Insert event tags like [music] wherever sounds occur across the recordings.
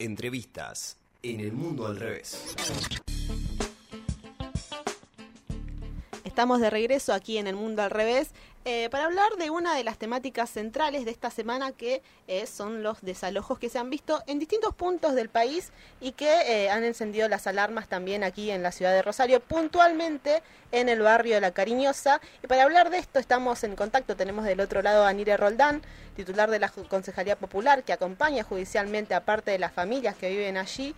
Entrevistas en el mundo al revés. Estamos de regreso aquí en el mundo al revés eh, para hablar de una de las temáticas centrales de esta semana que eh, son los desalojos que se han visto en distintos puntos del país y que eh, han encendido las alarmas también aquí en la ciudad de Rosario, puntualmente en el barrio de La Cariñosa. Y para hablar de esto estamos en contacto, tenemos del otro lado a Nire Roldán, titular de la Concejalía Popular, que acompaña judicialmente a parte de las familias que viven allí,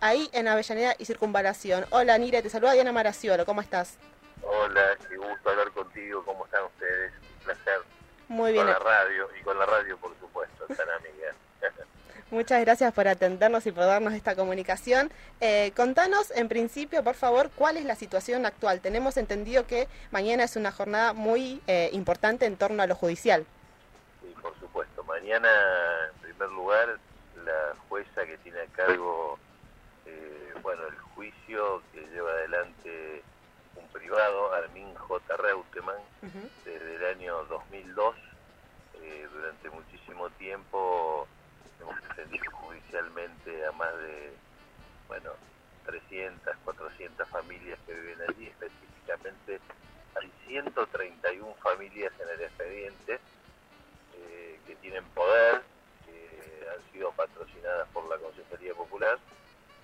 ahí en Avellaneda y Circunvalación. Hola Nire, te saluda Diana Maraciolo, ¿cómo estás? Hola, qué gusto hablar contigo. ¿Cómo están ustedes? Un placer. Muy bien. Con la radio y con la radio, por supuesto, [laughs] tan amiga. [laughs] Muchas gracias por atendernos y por darnos esta comunicación. Eh, contanos, en principio, por favor, cuál es la situación actual. Tenemos entendido que mañana es una jornada muy eh, importante en torno a lo judicial. Sí, por supuesto. Mañana, en primer lugar, la jueza que tiene a cargo, eh, bueno, el juicio que lleva adelante privado, Armin J. Reutemann, desde el año 2002. Eh, durante muchísimo tiempo hemos defendido judicialmente a más de, bueno, 300, 400 familias que viven allí. Específicamente hay 131 familias en el expediente eh, que tienen poder, que han sido patrocinadas por la Consejería Popular.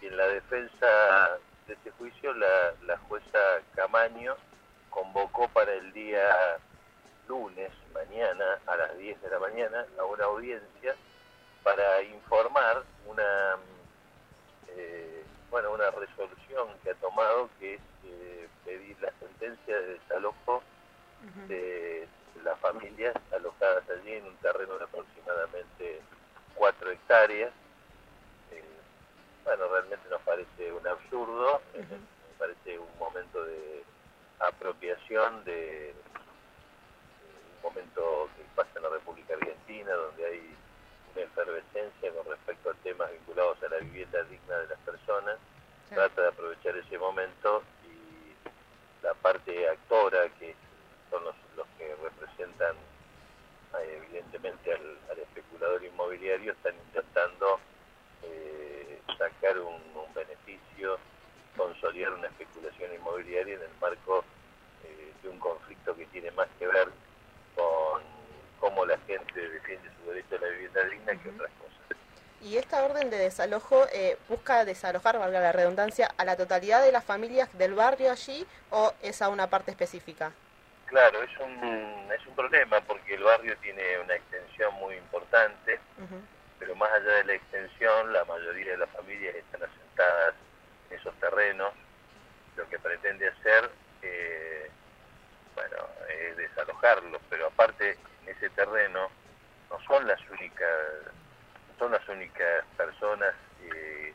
Y en la defensa de este juicio, la, la jueza Camaño convocó para el día lunes, mañana, a las 10 de la mañana, a una audiencia para informar una, eh, bueno, una resolución que ha tomado, que es eh, pedir la sentencia de desalojo de las familias alojadas allí en un terreno de aproximadamente 4 hectáreas, bueno, realmente nos parece un absurdo, me parece un momento de de un momento que pasa en la República Argentina, donde hay una efervescencia con respecto a temas vinculados a la vivienda digna de las personas, trata de aprovechar ese momento y la parte actora, que son los, los que representan eh, evidentemente al, al especulador inmobiliario, están intentando sacar un, beneficio, consolidar una especulación inmobiliaria en el marco eh, de un conflicto que tiene más que ver con cómo la gente defiende su derecho a la vivienda digna que otras cosas. ¿Y esta orden de desalojo eh, busca desalojar, valga la redundancia, a la totalidad de las familias del barrio allí o es a una parte específica? Claro, es un, es un problema porque el barrio tiene una extensión muy importante pero más allá de la extensión, la mayoría de las familias están asentadas en esos terrenos. Lo que pretende hacer, eh, bueno, es desalojarlos, pero aparte en ese terreno no son las únicas, son las únicas personas eh,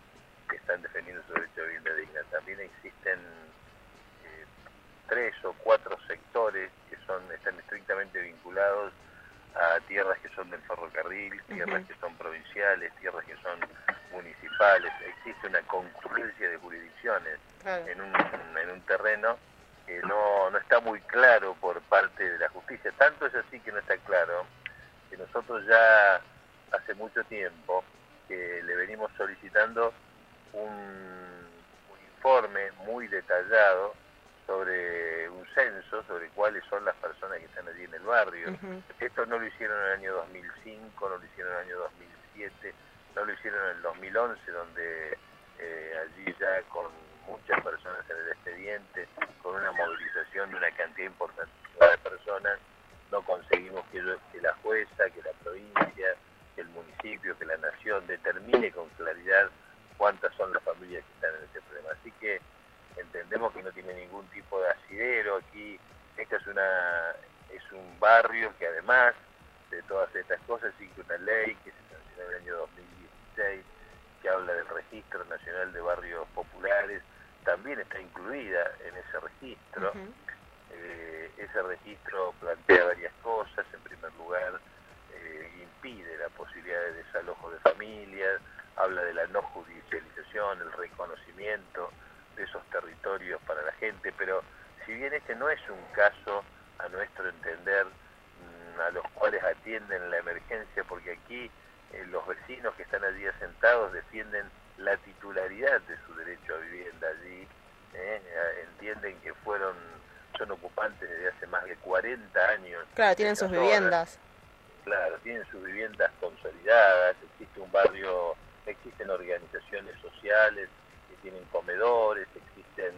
que están defendiendo su derecho a vivienda existen eh, tres o cuatro sectores que son están estrictamente vinculados a tierras que son del ferrocarril, tierras que son provinciales, tierras que son municipales. Existe una concurrencia de jurisdicciones en, un, en un terreno que no, no está muy claro por parte de la justicia. Tanto es así que no está claro que nosotros ya hace mucho tiempo que le venimos solicitando un informe muy detallado sobre un censo, sobre cuáles son las personas que están allí en el barrio. Esto no lo hicieron en el año 2005, no lo hicieron en el año 2007, no lo hicieron en el 2011, donde eh, allí ya con muchas personas en el expediente, con una movilización de una cantidad importante de personas, no conseguimos que, que la jueza, que la provincia, que el municipio, que la nación determine con claridad cuántas son las familias que están en ese problema. Así que entendemos que no tiene ningún tipo de asidero aquí. Esta es una es un barrio que además de todas estas cosas sigue una ley que se sancionó en el año 2016 que habla del registro nacional de barrios populares. También está incluida en ese registro. Eh, ese registro plantea varias cosas. En primer lugar eh, impide la posibilidad de desalojo de familias habla de la no judicialización el reconocimiento de esos territorios para la gente, pero si bien este no es un caso, a nuestro entender, mm, a los cuales atienden la emergencia, porque aquí eh, los vecinos que están allí asentados defienden la titularidad de su derecho a vivienda allí, ¿eh? entienden que fueron son ocupantes desde hace más de 40 años. Claro, tienen sus viviendas. Claro, tienen sus viviendas consolidadas, existe un barrio, existen organizaciones sociales que tienen comedores, existen,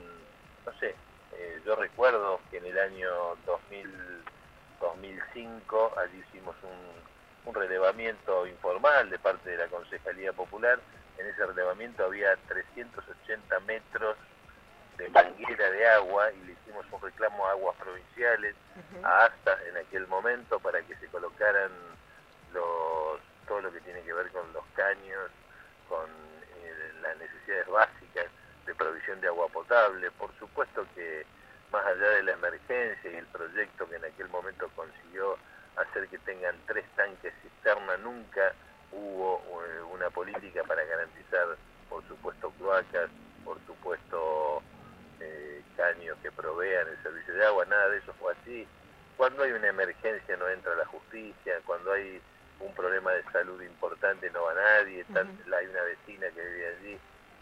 no sé, eh, yo recuerdo que en el año 2000, 2005 allí hicimos un, un relevamiento informal de parte de la Concejalía Popular, en ese relevamiento había 380 metros de manguera de agua y le hicimos un reclamo a aguas provinciales, a ASTA en aquel momento, para que se colocaran los todo lo que tiene que ver con los caños, con eh, las necesidades básicas de provisión de agua potable. Por supuesto que más allá de la emergencia y el proyecto que en aquel momento consiguió hacer que tengan tres tanques cisterna, nunca hubo eh, una política para garantizar, por supuesto, cloacas, por supuesto, eh, caños que provean el servicio de agua, nada de eso fue así. Cuando hay una emergencia no entra la justicia, cuando hay un problema de salud importante no va nadie, hay una vecina que vive allí,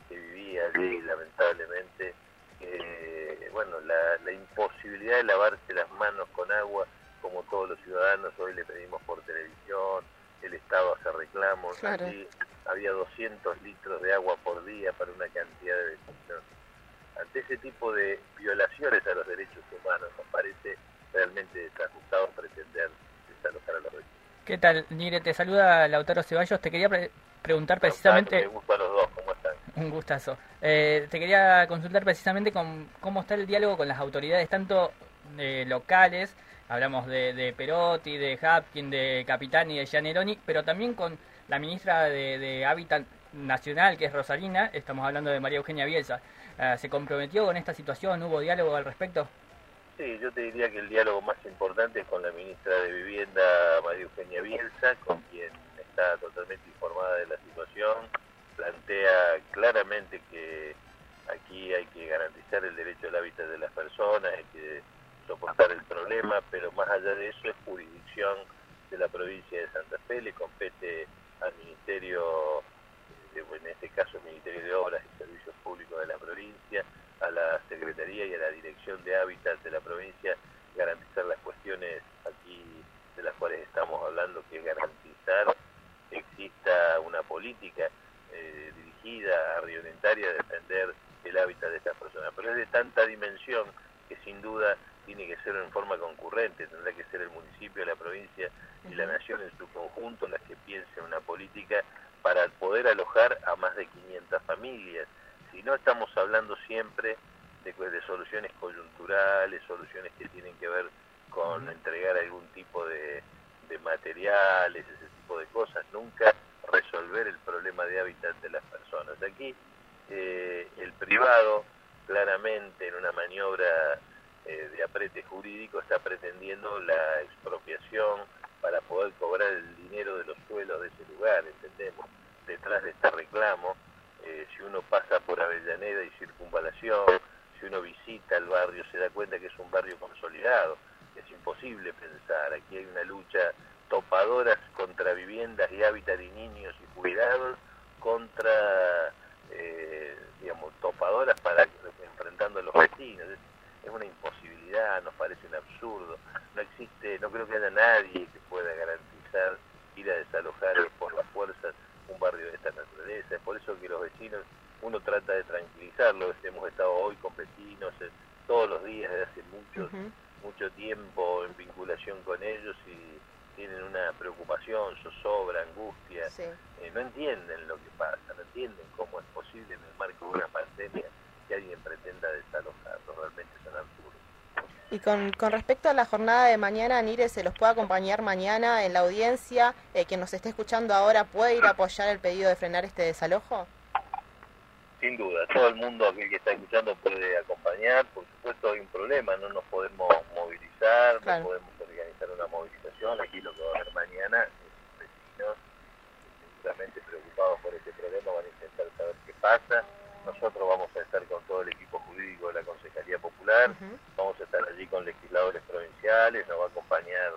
que vivía allí lamentablemente, bueno, la, la imposibilidad de lavarse las manos con agua como todos los ciudadanos hoy le pedimos por televisión, el Estado hace reclamos, allí había 200 litros de agua por día para una cantidad de vecinos. Ante ese tipo de violaciones a los derechos humanos nos parece realmente desajustado pretender desalojar a los vecinos. ¿Qué tal, Nire? Te saluda Lautaro Ceballos. Te quería preguntar precisamente... Me gusto a los dos, ¿cómo están? Un gustazo. Eh, te quería consultar precisamente con cómo está el diálogo con las autoridades, tanto eh, locales, hablamos de, de, Perotti, de Hapkin, de Capitani, de Gianeroni, pero también con la ministra de, de Hábitat Nacional, que es Rosalina, estamos hablando de María Eugenia Bielsa. Eh, ¿Se comprometió con esta situación? ¿Hubo diálogo al respecto? Sí, yo te diría que el diálogo más importante es con la ministra de Vivienda, María Eugenia Bielsa, con quien está totalmente informada de la situación, plantea claramente que aquí hay que garantizar el derecho al hábitat de las personas, hay que soportar el problema, pero más allá de eso es jurisdicción de la provincia de Santa Fe, le compete al Ministerio en este caso el Ministerio de Obras y Servicios Públicos de la provincia, a la Secretaría y a la Dirección de Hábitat de la provincia, garantizar las cuestiones aquí de las cuales estamos hablando, que es garantizar que exista una política eh, dirigida a Río Orientaria a defender el hábitat de estas personas. Pero es de tanta dimensión que sin duda tiene que ser en forma concurrente, tendrá que ser el municipio, la provincia y la nación en su conjunto las que piensen una política para poder alojar a más de 500 familias. Si no estamos hablando siempre de, de soluciones coyunturales, soluciones que tienen que ver con entregar algún tipo de, materiales, ese tipo de cosas, nunca resolver el problema de hábitat de las personas. Aquí eh, el privado claramente en una maniobra eh, de aprete jurídico está pretendiendo la expropiación para poder cobrar el dinero de los suelos de ese lugar, entendemos. Detrás de este reclamo, eh, si uno pasa por Avellaneda y Circunvalación, si uno visita el barrio, se da cuenta que es un barrio consolidado. Es imposible pensar, aquí hay una lucha topadoras contra viviendas y hábitat de niños y cuidados, contra, eh, digamos, topadoras para enfrentando a los vecinos. Es una imposibilidad, nos parece un absurdo. No existe, no creo que haya nadie que pueda garantizar ir a desalojar por las fuerzas esta naturaleza. Es por eso que los vecinos, uno trata de tranquilizarlos. Hemos estado hoy con vecinos eh, todos los días desde hace mucho, mucho tiempo en vinculación con ellos y tienen una preocupación, zozobra, angustia. Eh, no entienden lo que pasa, no entienden cómo es posible en el marco de una pandemia que alguien pretenda desalojarlos. Realmente son absurdos. Y con, con, respecto a la jornada de mañana, Nire, ¿se los puede acompañar mañana en la audiencia? Eh, quien nos esté escuchando ahora, ¿puede ir a apoyar el pedido de frenar este desalojo? Sin duda, todo el mundo aquel que está escuchando puede acompañar. Por supuesto hay un problema, no nos podemos movilizar, no podemos organizar una movilización. Aquí lo que va a haber mañana es vecinos seguramente preocupados por este problema, van a intentar saber qué pasa. Nosotros vamos a estar con todo el equipo jurídico de la Consejería Popular, vamos a estar allí con legisladores provinciales, nos va a acompañar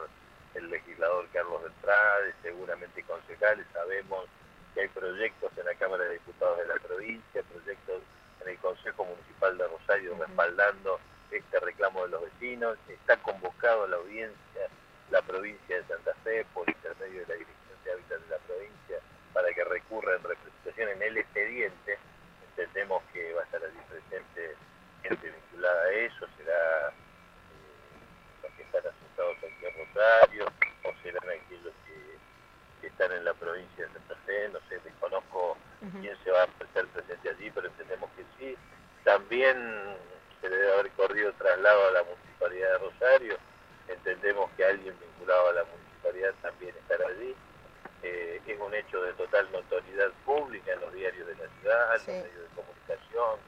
el legislador Carlos Beltrade, seguramente concejales sabemos que hay proyectos en la Cámara de Diputados de la provincia, proyectos en el Consejo Municipal de Rosario respaldando este reclamo de los vecinos. Está convocado a la audiencia la provincia de Santa Fe por intermedio de la Dirección de Hábitat de la provincia para que recurra en representación en el expediente. Entendemos que va a estar allí presente gente vinculada a eso, será eh, los que están asentados aquí en Rosario o serán aquellos que, que están en la provincia de Santa Fe, no sé, desconozco quién se va a hacer presente allí, pero entendemos que sí. También se debe haber corrido traslado a la Municipalidad de Rosario, que alguien vinculado a la Municipalidad también estará allí. Eh, es un hecho de total notoriedad pública en los diarios de la ciudad, en los medios de comunicación.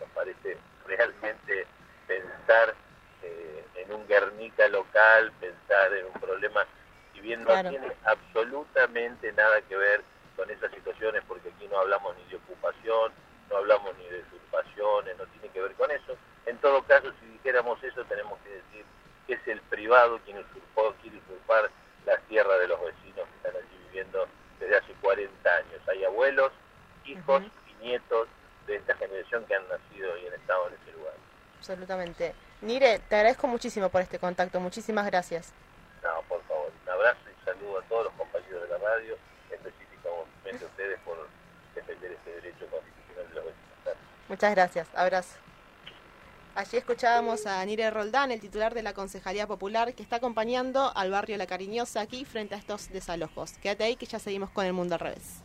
Nos parece realmente pensar eh, en un Guernica local, pensar en un problema, si bien no tiene absolutamente nada que ver con esas situaciones, porque aquí no hablamos ni de ocupación, no hablamos ni de usurpaciones, no tiene que ver con eso. En todo caso, si dijéramos eso, tenemos que decir que es el privado quien usurpó, quiere usurpar las tierras de los vecinos que están allí viviendo desde hace 40 años. Hay abuelos, hijos y nietos de esta generación que han nacido y han estado en ese lugar. Absolutamente. Nire, te agradezco muchísimo por este contacto. Muchísimas gracias. No, por favor. Un abrazo y saludo a todos los compañeros de la radio, específicamente a ustedes por defender este derecho constitucional de los vecinos. Muchas gracias. Abrazo. Allí escuchábamos a Nire Roldán, el titular de la Concejalía Popular, que está acompañando al barrio La Cariñosa aquí frente a estos desalojos. Quédate ahí que ya seguimos con el mundo al revés.